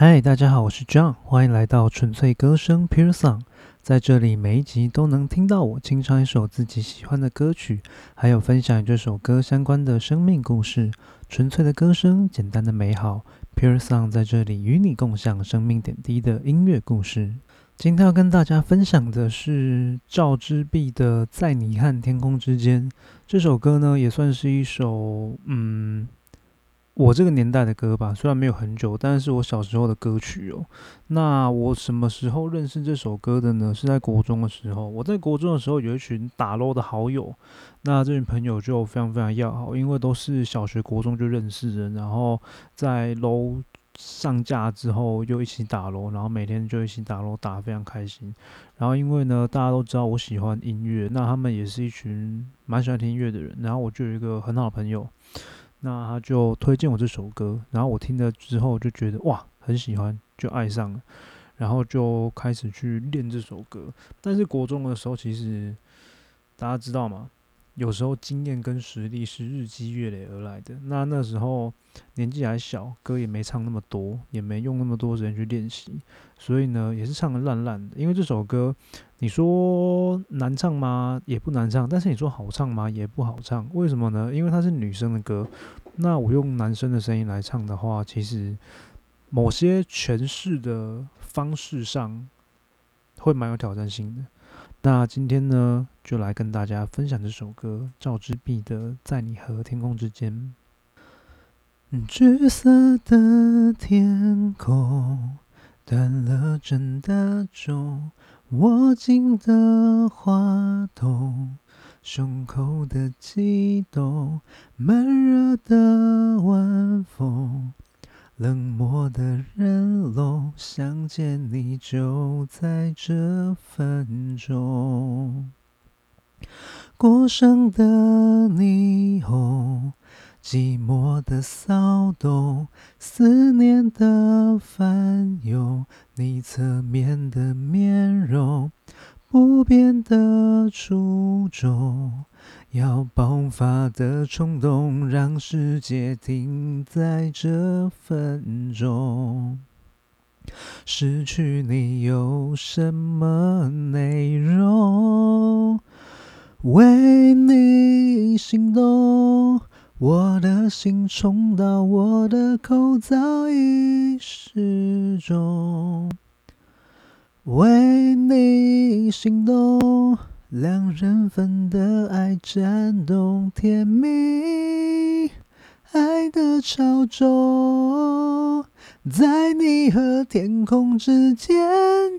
嗨，大家好，我是 John，欢迎来到纯粹歌声 Pure Song。在这里，每一集都能听到我清唱一首自己喜欢的歌曲，还有分享这首歌相关的生命故事。纯粹的歌声，简单的美好，Pure Song 在这里与你共享生命点滴的音乐故事。今天要跟大家分享的是赵之璧的《在你和天空之间》这首歌呢，也算是一首嗯。我这个年代的歌吧，虽然没有很久，但是我小时候的歌曲哦。那我什么时候认识这首歌的呢？是在国中的时候。我在国中的时候有一群打 LO 的好友，那这群朋友就非常非常要好，因为都是小学、国中就认识的。然后在 LO 上架之后又一起打 LO，然后每天就一起打 LO，打得非常开心。然后因为呢，大家都知道我喜欢音乐，那他们也是一群蛮喜欢听音乐的人。然后我就有一个很好的朋友。那他就推荐我这首歌，然后我听了之后就觉得哇，很喜欢，就爱上了，然后就开始去练这首歌。但是国中的时候，其实大家知道吗？有时候经验跟实力是日积月累而来的。那那时候年纪还小，歌也没唱那么多，也没用那么多时间去练习，所以呢，也是唱的烂烂的。因为这首歌，你说难唱吗？也不难唱。但是你说好唱吗？也不好唱。为什么呢？因为它是女生的歌。那我用男生的声音来唱的话，其实某些诠释的方式上会蛮有挑战性的。那今天呢，就来跟大家分享这首歌赵之璧的《在你和天空之间》。橘色的天空，断了针的钟，握紧的话筒，胸口的悸动，闷热的晚风。冷漠的人龙，想见你就在这分钟。过剩的霓虹，寂寞的骚动，思念的翻涌，你侧面的面容，不变的初衷。要爆发的冲动，让世界停在这分钟。失去你有什么内容？为你心动，我的心冲到我的口早已失踪。为你心动。两人份的爱颤动，甜蜜爱的潮中，在你和天空之间，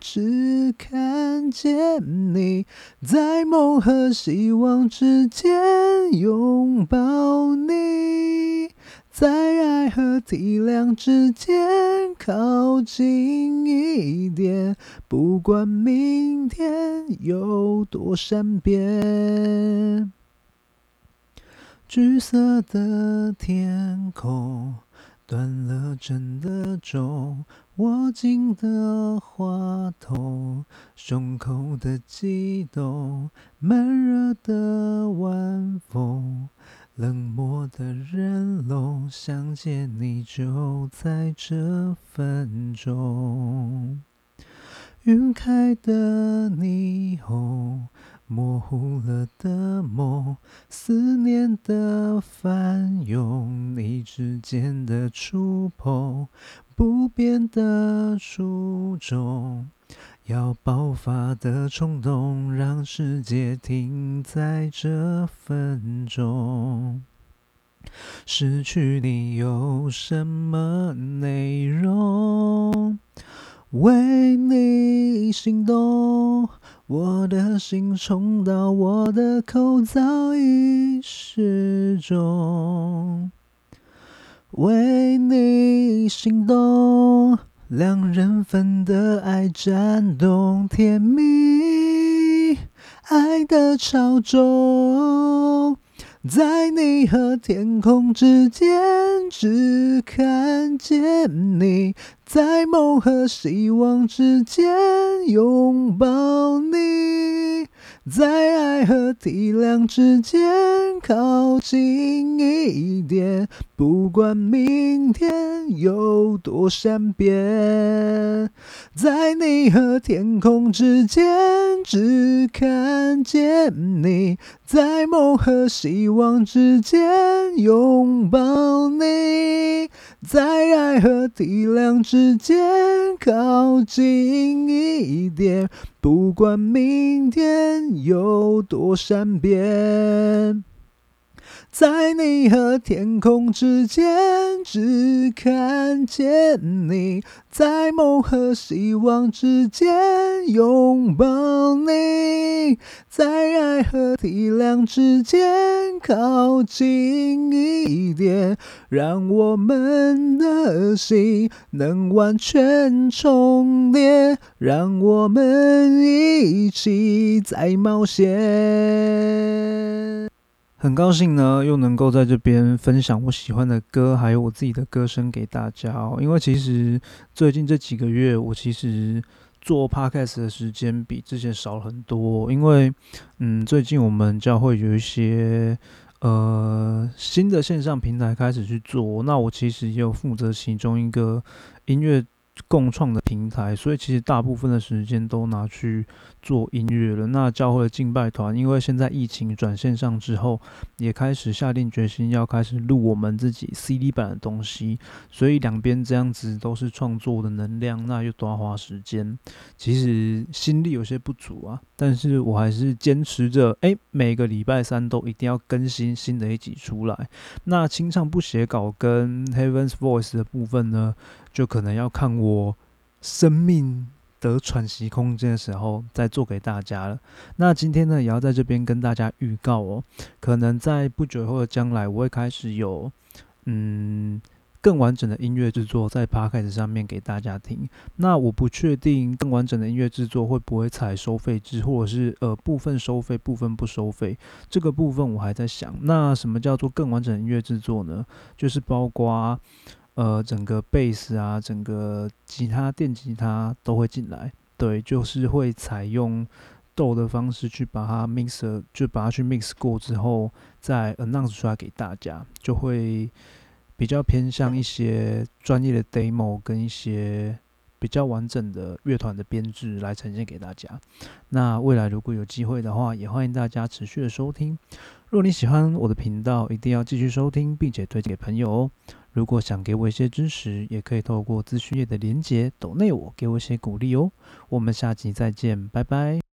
只看见你，在梦和希望之间拥抱你。在爱和体谅之间靠近一点，不管明天有多善变。橘色的天空，断了针的钟，握紧的话筒，胸口的悸动，闷热的晚风。冷漠的人龙，想见你就在这分钟。晕开的霓虹，模糊了的梦，思念的翻涌，你指尖的触碰，不变的初衷。要爆发的冲动，让世界停在这分钟。失去你有什么内容？为你心动，我的心冲到我的口早已失重。为你心动。两人份的爱颤动，甜蜜爱的潮重，在你和天空之间，只看见你，在梦和希望之间拥抱你，在爱和体谅之间靠近一点，不管明天有多善变。在你和天空之间，只看见你，在梦和希望之间拥抱你，在爱和体谅之间靠近一点。不管明天有多善变，在你和天空之间，只看见你，在梦和希望之间拥抱你，在爱和体谅之间靠近一点，让我们的心能完全重叠，让我们一起再冒险。很高兴呢，又能够在这边分享我喜欢的歌，还有我自己的歌声给大家哦。因为其实最近这几个月，我其实做 podcast 的时间比之前少了很多。因为，嗯，最近我们教会有一些呃新的线上平台开始去做，那我其实也有负责其中一个音乐。共创的平台，所以其实大部分的时间都拿去做音乐了。那教会的敬拜团，因为现在疫情转线上之后，也开始下定决心要开始录我们自己 CD 版的东西，所以两边这样子都是创作的能量，那又多花时间。其实心力有些不足啊，但是我还是坚持着，哎，每个礼拜三都一定要更新新的一集出来。那清唱不写稿跟 Heaven's Voice 的部分呢？就可能要看我生命的喘息空间的时候再做给大家了。那今天呢，也要在这边跟大家预告哦，可能在不久后的将来，我会开始有嗯更完整的音乐制作在 Podcast 上面给大家听。那我不确定更完整的音乐制作会不会采收费制，或者是呃部分收费，部分不收费。这个部分我还在想。那什么叫做更完整的音乐制作呢？就是包括。呃，整个贝斯啊，整个吉他、电吉他都会进来，对，就是会采用豆的方式去把它 mix，就把它去 mix 过之后，再 announce 出来给大家，就会比较偏向一些专业的 demo 跟一些比较完整的乐团的编制来呈现给大家。那未来如果有机会的话，也欢迎大家持续的收听。如果你喜欢我的频道，一定要继续收听，并且推荐给朋友哦。如果想给我一些支持，也可以透过资讯页的连结抖内我，给我一些鼓励哦。我们下集再见，拜拜。